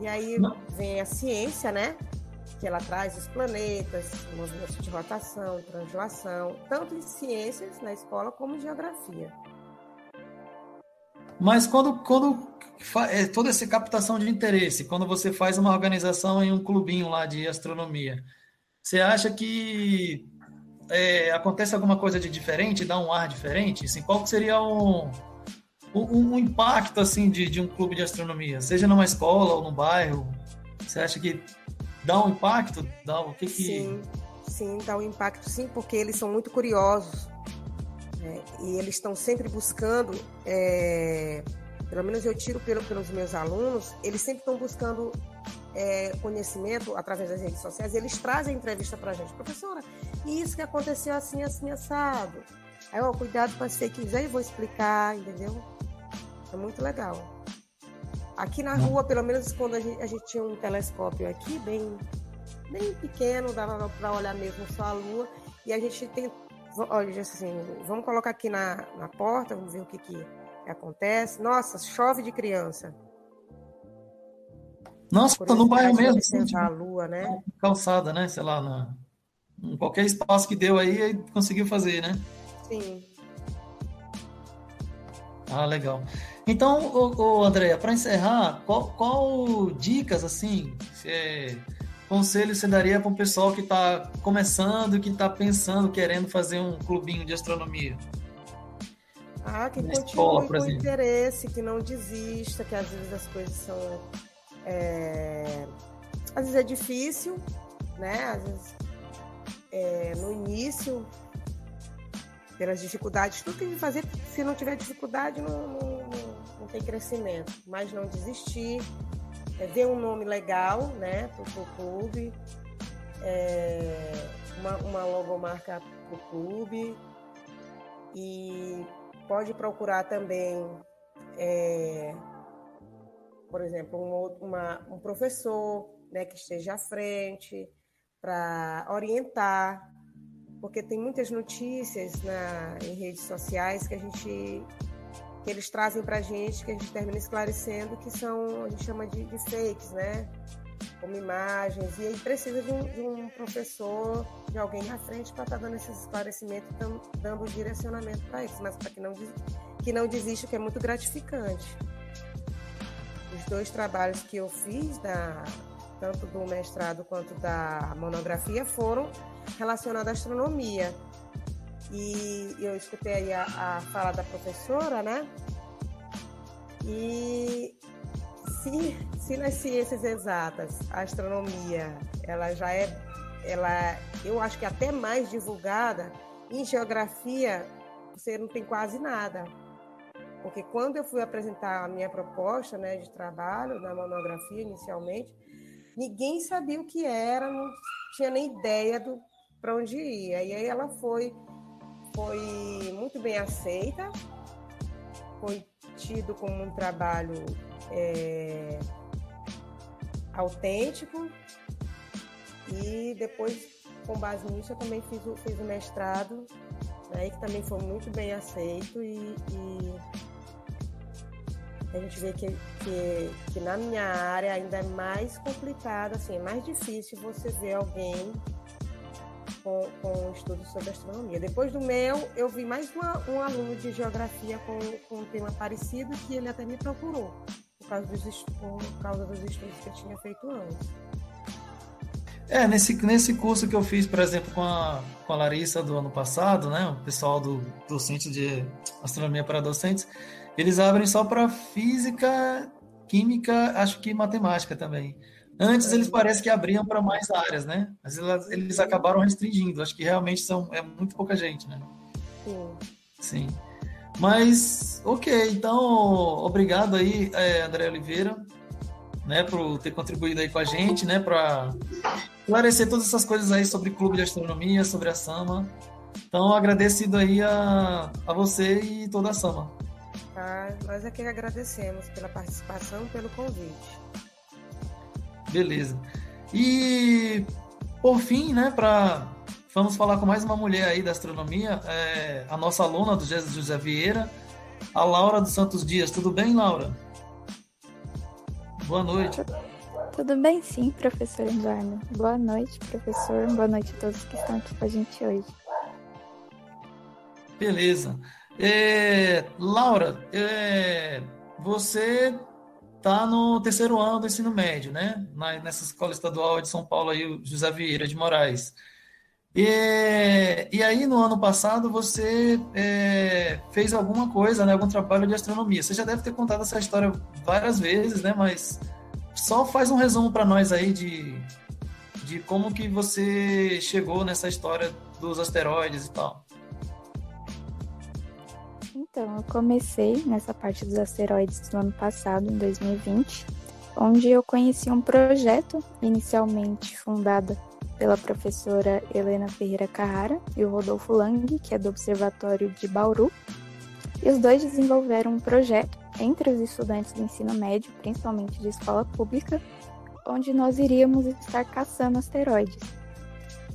E aí vem a ciência, né? que ela traz os planetas, movimentos de rotação, translação, tanto em ciências na escola como em geografia. Mas quando, quando é, toda essa captação de interesse, quando você faz uma organização em um clubinho lá de astronomia, você acha que é, acontece alguma coisa de diferente, dá um ar diferente? Assim, qual seria um, um, um impacto assim de, de um clube de astronomia, seja numa escola ou no bairro? Você acha que dá um impacto? Dá o que que... Sim, sim, dá um impacto sim, porque eles são muito curiosos né? e eles estão sempre buscando, é... pelo menos eu tiro pelo, pelos meus alunos, eles sempre estão buscando é, conhecimento através das redes sociais, eles trazem entrevista para a gente, professora, isso que aconteceu assim, assim, assado. Aí, ó, cuidado com as fake news, aí eu vou explicar, entendeu? É muito legal. Aqui na rua, pelo menos quando a gente, a gente tinha um telescópio aqui, bem, bem pequeno, dava para olhar mesmo só a lua, e a gente tem. Olha, assim, vamos colocar aqui na, na porta, vamos ver o que, que acontece. Nossa, chove de criança. Nossa, no bairro mesmo. Sim, tipo, a lua, né? Calçada, né? Sei lá, na, qualquer espaço que deu aí, conseguiu fazer, né? Sim. Ah, legal. Então, ô, ô Andréia, para encerrar, qual, qual, dicas, assim, é, conselho você daria para um pessoal que está começando, que está pensando, querendo fazer um clubinho de astronomia? Ah, que continue escola, com exemplo. interesse, que não desista, que às vezes as coisas são. É... Às vezes é difícil, né? Às vezes é, no início, pelas dificuldades, tudo tem que fazer. Se não tiver dificuldade, não, não, não tem crescimento. Mas não desistir, é, ver um nome legal né, para o clube, é, uma, uma logomarca para o clube e pode procurar também, é, por exemplo, um, uma, um professor né, que esteja à frente para orientar, porque tem muitas notícias na, em redes sociais que a gente que eles trazem para a gente, que a gente termina esclarecendo, que são, a gente chama de, de fakes, né? Como imagens, e aí precisa de um, de um professor, de alguém na frente para estar tá dando esses esclarecimentos, dando, dando direcionamento para eles, mas para que não, que não desista, que é muito gratificante. Os dois trabalhos que eu fiz, da, tanto do mestrado quanto da monografia, foram relacionados à astronomia. E eu escutei aí a, a fala da professora, né? E se, se nas ciências exatas, a astronomia, ela já é, ela, eu acho que até mais divulgada, em geografia você não tem quase nada. Porque quando eu fui apresentar a minha proposta né, de trabalho na monografia inicialmente, ninguém sabia o que era, não tinha nem ideia do para onde ia. E aí ela foi foi muito bem aceita, foi tido como um trabalho é, autêntico e depois, com base nisso, eu também fiz o, fiz o mestrado, né, que também foi muito bem aceito e, e a gente vê que, que, que, na minha área ainda é mais complicado, assim, é mais difícil você ver alguém com, com estudos sobre astronomia. Depois do meu, eu vi mais uma, um aluno de geografia com, com um tema parecido que ele até me procurou, por causa dos, por causa dos estudos que eu tinha feito antes. É, nesse, nesse curso que eu fiz, por exemplo, com a, com a Larissa do ano passado, né, o pessoal do, do Centro de Astronomia para Docentes, eles abrem só para física, química, acho que matemática também. Antes eles parecem que abriam para mais áreas, né? Mas eles, eles acabaram restringindo. Acho que realmente são é muito pouca gente, né? Sim. Sim. Mas, ok, então, obrigado aí, é, André Oliveira, né, por ter contribuído aí com a gente, né, para esclarecer todas essas coisas aí sobre clube de astronomia, sobre a Sama. Então, agradecido aí a, a você e toda a Sama. Ah, nós é que agradecemos pela participação e pelo convite. Beleza. E por fim, né, para vamos falar com mais uma mulher aí da astronomia, é, a nossa aluna do Jesus José Vieira, a Laura dos Santos Dias. Tudo bem, Laura? Boa noite. Tudo bem, sim, professor Eduardo. Boa noite, professor. Boa noite a todos que estão aqui com a gente hoje. Beleza. É, Laura, é, você está no terceiro ano do ensino médio, né? Na, nessa escola estadual de São Paulo, aí, José Vieira de Moraes. E, e aí, no ano passado, você é, fez alguma coisa, né? Algum trabalho de astronomia. Você já deve ter contado essa história várias vezes, né? Mas só faz um resumo para nós aí de, de como que você chegou nessa história dos asteroides e tal. Então, eu comecei nessa parte dos asteroides no ano passado, em 2020, onde eu conheci um projeto inicialmente fundado pela professora Helena Ferreira Carrara e o Rodolfo Lang, que é do Observatório de Bauru. E os dois desenvolveram um projeto entre os estudantes do ensino médio, principalmente de escola pública, onde nós iríamos estar caçando asteroides.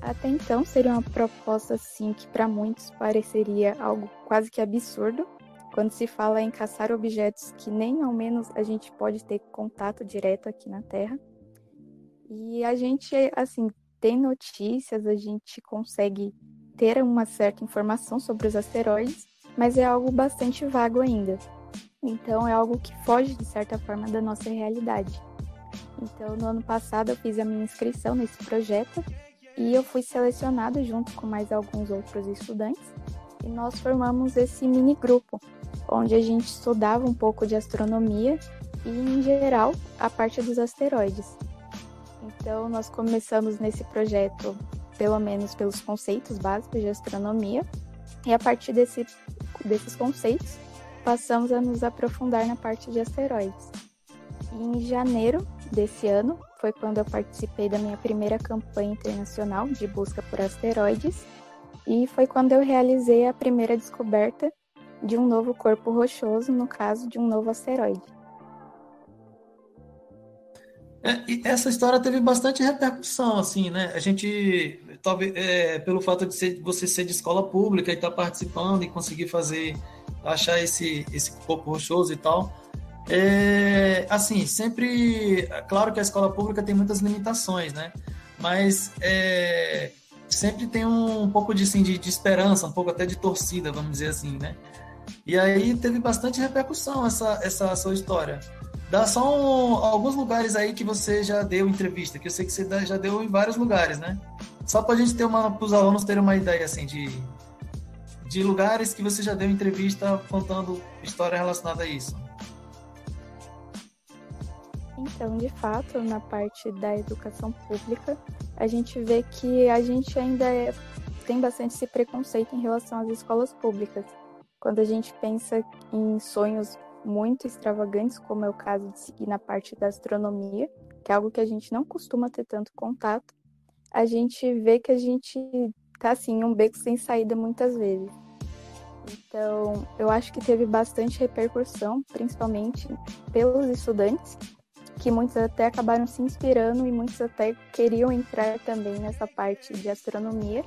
Até então seria uma proposta assim que para muitos pareceria algo quase que absurdo, quando se fala em caçar objetos que nem ao menos a gente pode ter contato direto aqui na Terra. E a gente, assim, tem notícias, a gente consegue ter uma certa informação sobre os asteroides, mas é algo bastante vago ainda. Então é algo que foge de certa forma da nossa realidade. Então no ano passado eu fiz a minha inscrição nesse projeto e eu fui selecionado junto com mais alguns outros estudantes e nós formamos esse mini grupo onde a gente estudava um pouco de astronomia e em geral a parte dos asteroides. Então nós começamos nesse projeto pelo menos pelos conceitos básicos de astronomia e a partir desse, desses conceitos passamos a nos aprofundar na parte de asteroides. E em janeiro desse ano foi quando eu participei da minha primeira campanha internacional de busca por asteroides e foi quando eu realizei a primeira descoberta de um novo corpo rochoso, no caso de um novo asteroide. É, essa história teve bastante repercussão, assim, né? A gente, talvez, é, pelo fato de ser, você ser de escola pública e estar tá participando e conseguir fazer achar esse, esse corpo rochoso e tal. É, assim, sempre. Claro que a escola pública tem muitas limitações, né? Mas é, sempre tem um, um pouco de, assim, de, de, esperança, um pouco até de torcida, vamos dizer assim, né? E aí teve bastante repercussão essa, essa sua história. Dá só um, alguns lugares aí que você já deu entrevista, que eu sei que você já deu em vários lugares, né? Só para a gente ter uma, para os alunos terem uma ideia assim de, de lugares que você já deu entrevista contando história relacionada a isso? Então, de fato, na parte da educação pública, a gente vê que a gente ainda é, tem bastante esse preconceito em relação às escolas públicas. Quando a gente pensa em sonhos muito extravagantes, como é o caso de seguir na parte da astronomia, que é algo que a gente não costuma ter tanto contato, a gente vê que a gente tá assim, um beco sem saída muitas vezes. Então, eu acho que teve bastante repercussão, principalmente pelos estudantes, que muitos até acabaram se inspirando e muitos até queriam entrar também nessa parte de astronomia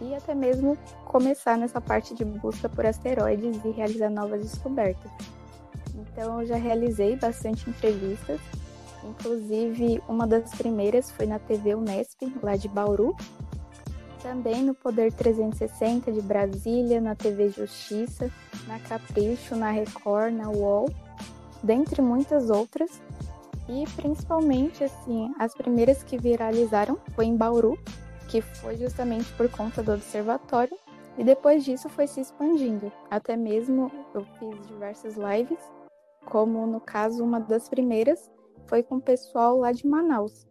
e até mesmo começar nessa parte de busca por asteroides e realizar novas descobertas. Então, eu já realizei bastante entrevistas, inclusive uma das primeiras foi na TV Unesp, lá de Bauru, também no Poder 360 de Brasília, na TV Justiça, na Capricho, na Record, na UOL, dentre muitas outras. E principalmente, assim, as primeiras que viralizaram foi em Bauru, que foi justamente por conta do observatório, e depois disso foi se expandindo. Até mesmo eu fiz diversas lives, como no caso uma das primeiras foi com o pessoal lá de Manaus,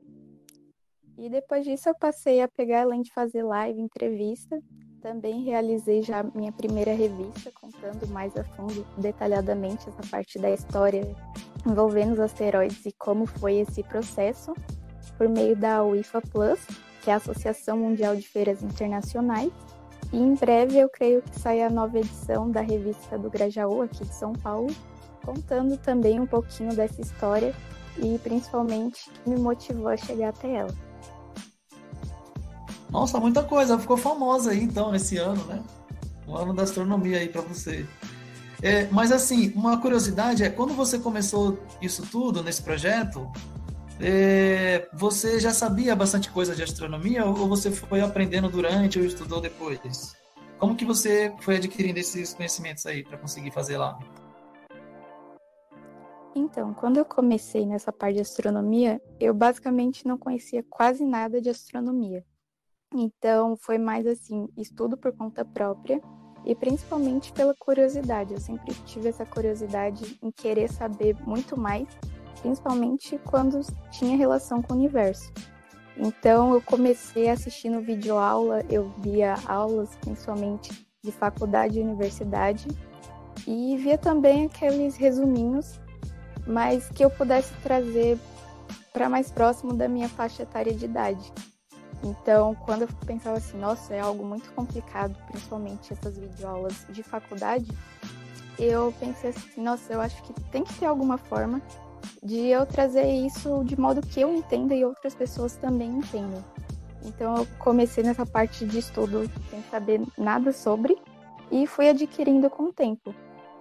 e depois disso eu passei a pegar, além de fazer live, entrevista, também realizei já minha primeira revista, contando mais a fundo, detalhadamente, essa parte da história envolvendo os asteroides e como foi esse processo, por meio da UIFA Plus, que é a Associação Mundial de Feiras Internacionais. E em breve eu creio que sai a nova edição da revista do Grajaú, aqui de São Paulo, contando também um pouquinho dessa história e principalmente que me motivou a chegar até ela. Nossa, muita coisa. Ficou famosa aí, então, esse ano, né? Um ano da astronomia aí para você. É, mas, assim, uma curiosidade é, quando você começou isso tudo, nesse projeto, é, você já sabia bastante coisa de astronomia ou você foi aprendendo durante ou estudou depois? Como que você foi adquirindo esses conhecimentos aí para conseguir fazer lá? Então, quando eu comecei nessa parte de astronomia, eu basicamente não conhecia quase nada de astronomia. Então, foi mais assim, estudo por conta própria e principalmente pela curiosidade. Eu sempre tive essa curiosidade em querer saber muito mais, principalmente quando tinha relação com o universo. Então, eu comecei assistindo videoaula, eu via aulas, principalmente de faculdade e universidade, e via também aqueles resuminhos, mas que eu pudesse trazer para mais próximo da minha faixa etária de idade. Então, quando eu pensava assim, nossa, é algo muito complicado, principalmente essas videoaulas de faculdade, eu pensei assim, nossa, eu acho que tem que ter alguma forma de eu trazer isso de modo que eu entenda e outras pessoas também entendam. Então, eu comecei nessa parte de estudo sem saber nada sobre e fui adquirindo com o tempo.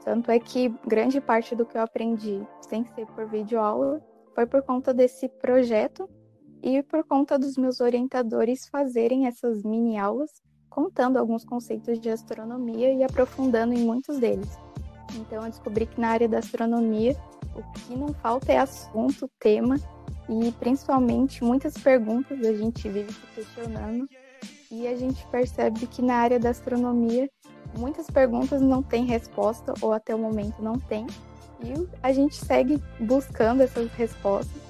Tanto é que grande parte do que eu aprendi sem ser por videoaula foi por conta desse projeto e por conta dos meus orientadores fazerem essas mini aulas contando alguns conceitos de astronomia e aprofundando em muitos deles. Então eu descobri que na área da astronomia o que não falta é assunto, tema e principalmente muitas perguntas a gente vive se questionando e a gente percebe que na área da astronomia muitas perguntas não têm resposta ou até o momento não tem e a gente segue buscando essas respostas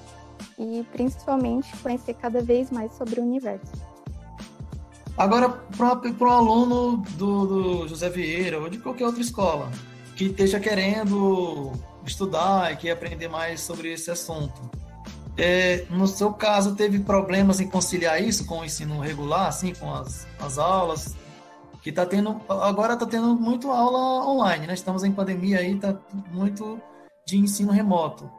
e principalmente conhecer cada vez mais sobre o universo. Agora, para o aluno do, do José Vieira ou de qualquer outra escola que esteja querendo estudar e quer aprender mais sobre esse assunto, é, no seu caso, teve problemas em conciliar isso com o ensino regular, assim, com as, as aulas? Que tá tendo, agora está tendo muito aula online, né? Estamos em pandemia aí, tá muito de ensino remoto.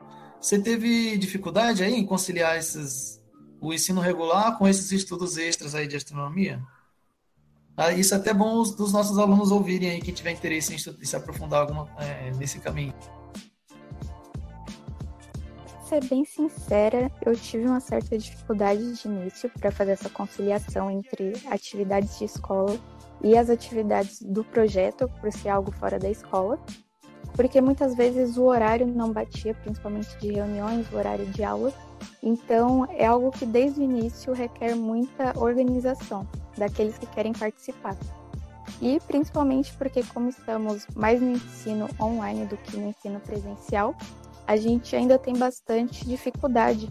Você teve dificuldade aí em conciliar esses, o ensino regular com esses estudos extras aí de astronomia? Ah, isso é até bom os, dos nossos alunos ouvirem aí, quem tiver interesse em, se aprofundar alguma, é, nesse caminho. ser bem sincera, eu tive uma certa dificuldade de início para fazer essa conciliação entre atividades de escola e as atividades do projeto, por ser algo fora da escola porque muitas vezes o horário não batia, principalmente de reuniões, o horário de aula. Então, é algo que desde o início requer muita organização daqueles que querem participar. E principalmente porque, como estamos mais no ensino online do que no ensino presencial, a gente ainda tem bastante dificuldade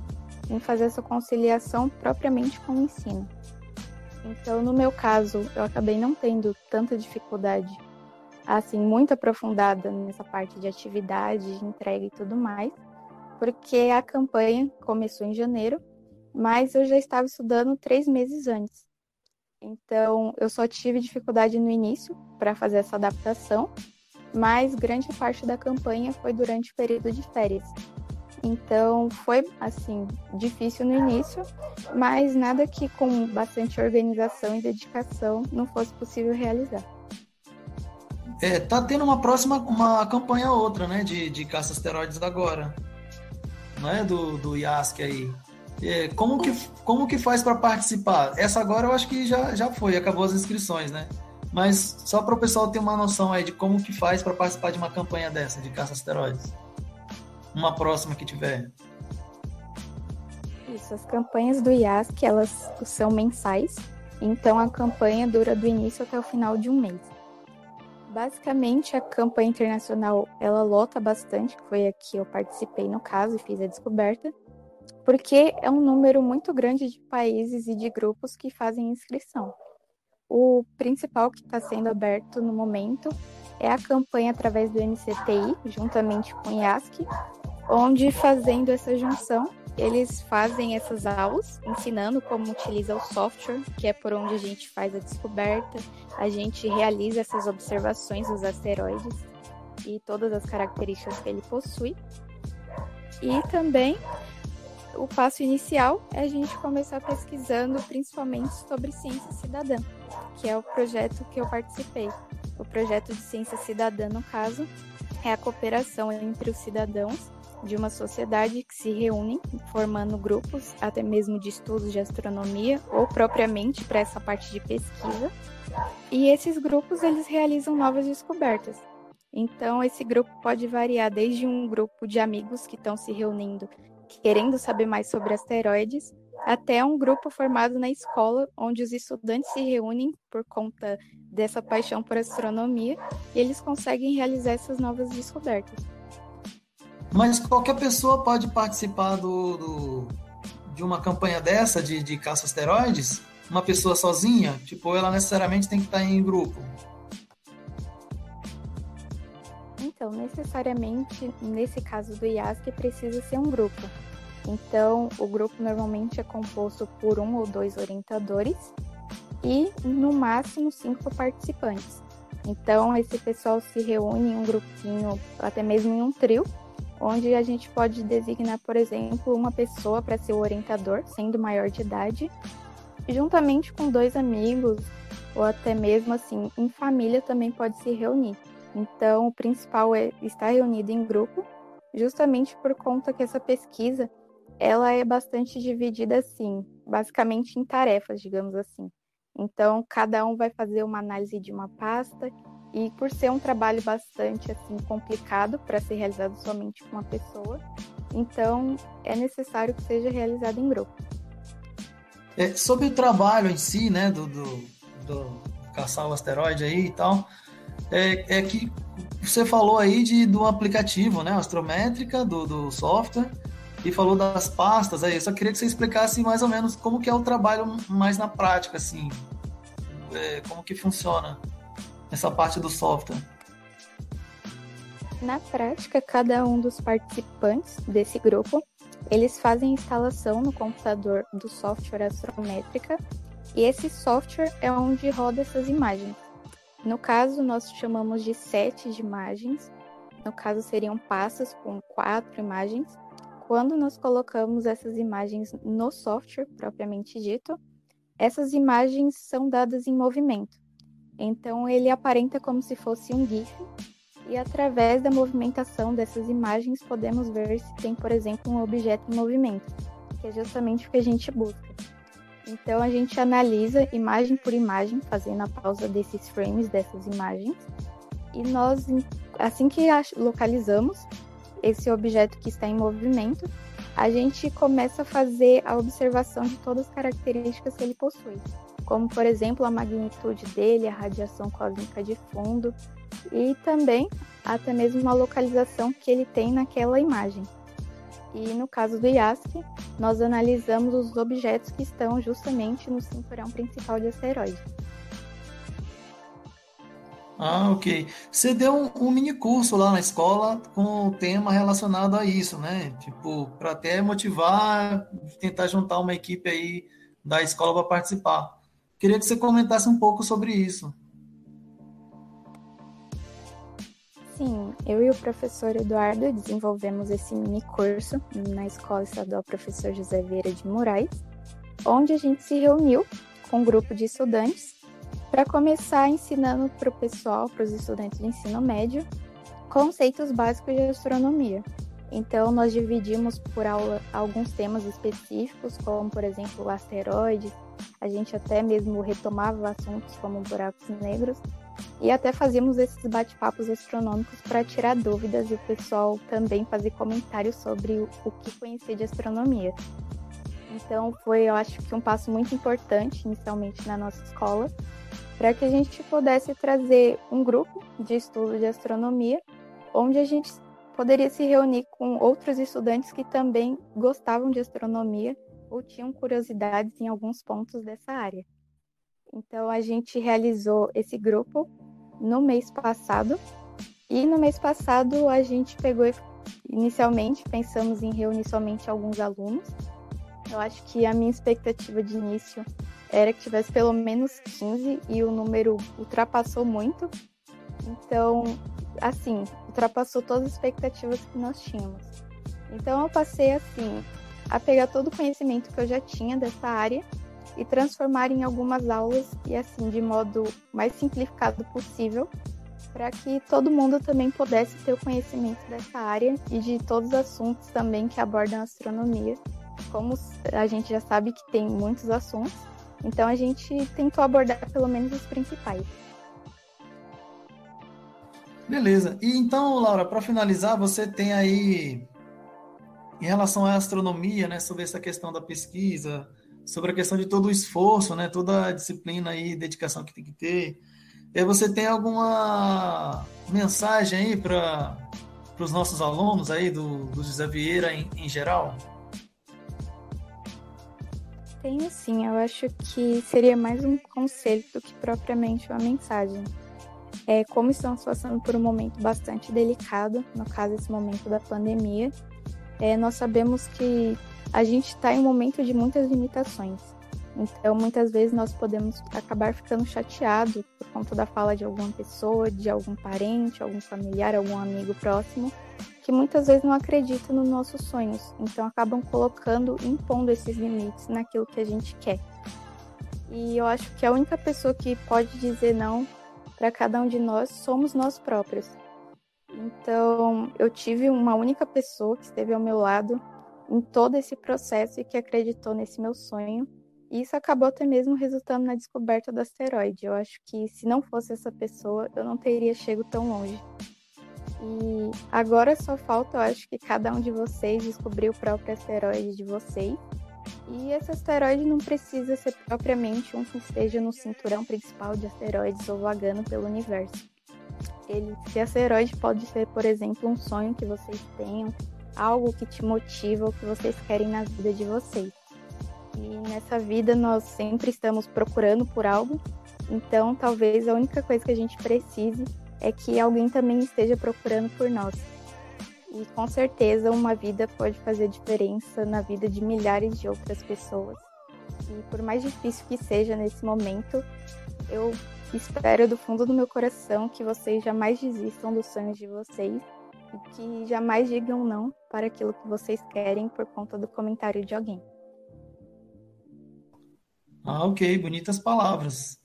em fazer essa conciliação propriamente com o ensino. Então, no meu caso, eu acabei não tendo tanta dificuldade assim muito aprofundada nessa parte de atividade, de entrega e tudo mais, porque a campanha começou em janeiro, mas eu já estava estudando três meses antes. Então, eu só tive dificuldade no início para fazer essa adaptação, mas grande parte da campanha foi durante o período de férias. Então, foi assim, difícil no início, mas nada que com bastante organização e dedicação não fosse possível realizar. É, tá tendo uma próxima, uma campanha outra, né, de, de caça asteroides agora, não é, do, do IASC aí. É, como, que, como que faz para participar? Essa agora eu acho que já, já foi, acabou as inscrições, né? Mas só para o pessoal ter uma noção aí de como que faz para participar de uma campanha dessa, de caça asteroides. Uma próxima que tiver. Isso, as campanhas do IASC, elas são mensais, então a campanha dura do início até o final de um mês. Basicamente, a campanha internacional ela lota bastante, foi a que eu participei no caso e fiz a descoberta, porque é um número muito grande de países e de grupos que fazem inscrição. O principal que está sendo aberto no momento é a campanha através do NCTI, juntamente com o IASC, onde fazendo essa junção eles fazem essas aulas ensinando como utiliza o software, que é por onde a gente faz a descoberta, a gente realiza essas observações dos asteroides e todas as características que ele possui. E também o passo inicial é a gente começar pesquisando principalmente sobre ciência cidadã, que é o projeto que eu participei. O projeto de ciência cidadã, no caso, é a cooperação entre os cidadãos de uma sociedade que se reúnem formando grupos, até mesmo de estudos de astronomia ou propriamente para essa parte de pesquisa. E esses grupos eles realizam novas descobertas. Então esse grupo pode variar desde um grupo de amigos que estão se reunindo querendo saber mais sobre asteroides, até um grupo formado na escola, onde os estudantes se reúnem por conta dessa paixão por astronomia e eles conseguem realizar essas novas descobertas. Mas qualquer pessoa pode participar do, do de uma campanha dessa de, de caça asteroides? Uma pessoa sozinha? Tipo, ela necessariamente tem que estar em grupo? Então, necessariamente, nesse caso do IASC, precisa ser um grupo. Então, o grupo normalmente é composto por um ou dois orientadores e, no máximo, cinco participantes. Então, esse pessoal se reúne em um grupinho, até mesmo em um trio, onde a gente pode designar, por exemplo, uma pessoa para ser o orientador, sendo maior de idade, juntamente com dois amigos, ou até mesmo assim, em família também pode se reunir. Então, o principal é estar reunido em grupo, justamente por conta que essa pesquisa ela é bastante dividida assim, basicamente em tarefas, digamos assim. Então, cada um vai fazer uma análise de uma pasta e por ser um trabalho bastante assim complicado para ser realizado somente com uma pessoa, então é necessário que seja realizado em grupo. É, sobre o trabalho em si, né, do, do, do caçar o asteroide aí e tal, é, é que você falou aí de, do aplicativo, né, astrométrica, do, do software, e falou das pastas aí. Eu só queria que você explicasse mais ou menos como que é o trabalho mais na prática, assim, é, como que funciona essa parte do software. Na prática, cada um dos participantes desse grupo, eles fazem instalação no computador do software astrométrica e esse software é onde roda essas imagens. No caso, nós chamamos de sete de imagens. No caso, seriam pastas com quatro imagens. Quando nós colocamos essas imagens no software propriamente dito, essas imagens são dadas em movimento. Então, ele aparenta como se fosse um GIF, e através da movimentação dessas imagens podemos ver se tem, por exemplo, um objeto em movimento, que é justamente o que a gente busca. Então a gente analisa imagem por imagem, fazendo a pausa desses frames dessas imagens, e nós, assim que localizamos esse objeto que está em movimento, a gente começa a fazer a observação de todas as características que ele possui, como por exemplo a magnitude dele, a radiação cósmica de fundo e também até mesmo uma localização que ele tem naquela imagem. E no caso do IASC, nós analisamos os objetos que estão justamente no cinturão principal de asteroide. Ah, ok. Você deu um, um, mini curso lá na escola com o tema relacionado a isso, né? Tipo, para até motivar, tentar juntar uma equipe aí da escola para participar. Queria que você comentasse um pouco sobre isso. Sim, eu e o professor Eduardo desenvolvemos esse mini curso na Escola Estadual Professor José Vieira de Moraes, onde a gente se reuniu com um grupo de estudantes para começar ensinando para o pessoal, para os estudantes de ensino médio, conceitos básicos de astronomia. Então, nós dividimos por aula alguns temas específicos, como, por exemplo, asteroides. A gente até mesmo retomava assuntos como buracos negros e até fazíamos esses bate-papos astronômicos para tirar dúvidas e o pessoal também fazer comentários sobre o, que conhecer de astronomia. Então foi, eu acho que um passo muito importante inicialmente na nossa escola, para que a gente pudesse trazer um grupo de estudo de astronomia, onde a gente poderia se reunir com outros estudantes que também gostavam de astronomia ou tinham curiosidades em alguns pontos dessa área. Então a gente realizou esse grupo no mês passado. E no mês passado a gente pegou inicialmente pensamos em reunir somente alguns alunos. Eu acho que a minha expectativa de início era que tivesse pelo menos 15 e o número ultrapassou muito. Então, assim, ultrapassou todas as expectativas que nós tínhamos. Então eu passei assim a pegar todo o conhecimento que eu já tinha dessa área e transformar em algumas aulas e assim de modo mais simplificado possível, para que todo mundo também pudesse ter o conhecimento dessa área e de todos os assuntos também que abordam a astronomia. Como a gente já sabe que tem muitos assuntos, então a gente tentou abordar pelo menos os principais. Beleza. E então, Laura, para finalizar, você tem aí em relação à astronomia, né, sobre essa questão da pesquisa, sobre a questão de todo o esforço, né, toda a disciplina e dedicação que tem que ter. E você tem alguma mensagem aí para os nossos alunos aí do, do José Vieira em, em geral? Tenho sim, eu acho que seria mais um conselho do que propriamente uma mensagem. É, como estamos passando por um momento bastante delicado, no caso, esse momento da pandemia, é, nós sabemos que a gente está em um momento de muitas limitações. Então, muitas vezes nós podemos acabar ficando chateados por conta da fala de alguma pessoa, de algum parente, algum familiar, algum amigo próximo, que muitas vezes não acredita nos nossos sonhos. Então, acabam colocando, impondo esses limites naquilo que a gente quer. E eu acho que a única pessoa que pode dizer não para cada um de nós somos nós próprios. Então, eu tive uma única pessoa que esteve ao meu lado em todo esse processo e que acreditou nesse meu sonho. E isso acabou até mesmo resultando na descoberta do asteroide. Eu acho que se não fosse essa pessoa, eu não teria chego tão longe. E agora só falta, eu acho que cada um de vocês descobrir o próprio asteroide de vocês. E esse asteroide não precisa ser propriamente um que esteja no cinturão principal de asteroides ou vagando pelo universo. Ele, esse asteroide pode ser, por exemplo, um sonho que vocês tenham, algo que te motiva, o que vocês querem na vida de vocês. E nessa vida nós sempre estamos procurando por algo, então talvez a única coisa que a gente precise é que alguém também esteja procurando por nós. E com certeza uma vida pode fazer diferença na vida de milhares de outras pessoas. E por mais difícil que seja nesse momento, eu espero do fundo do meu coração que vocês jamais desistam dos sonhos de vocês e que jamais digam não para aquilo que vocês querem por conta do comentário de alguém. Ah, ok, bonitas palavras.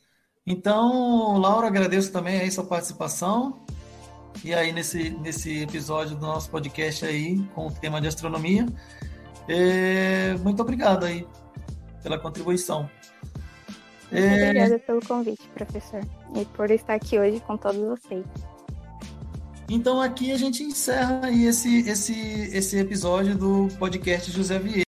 Então, Laura, agradeço também aí sua participação. E aí, nesse, nesse episódio do nosso podcast aí, com o tema de astronomia. É, muito obrigado aí pela contribuição. Muito é... obrigada pelo convite, professor, e por estar aqui hoje com todos vocês. Então aqui a gente encerra esse, esse, esse episódio do podcast José Vieira.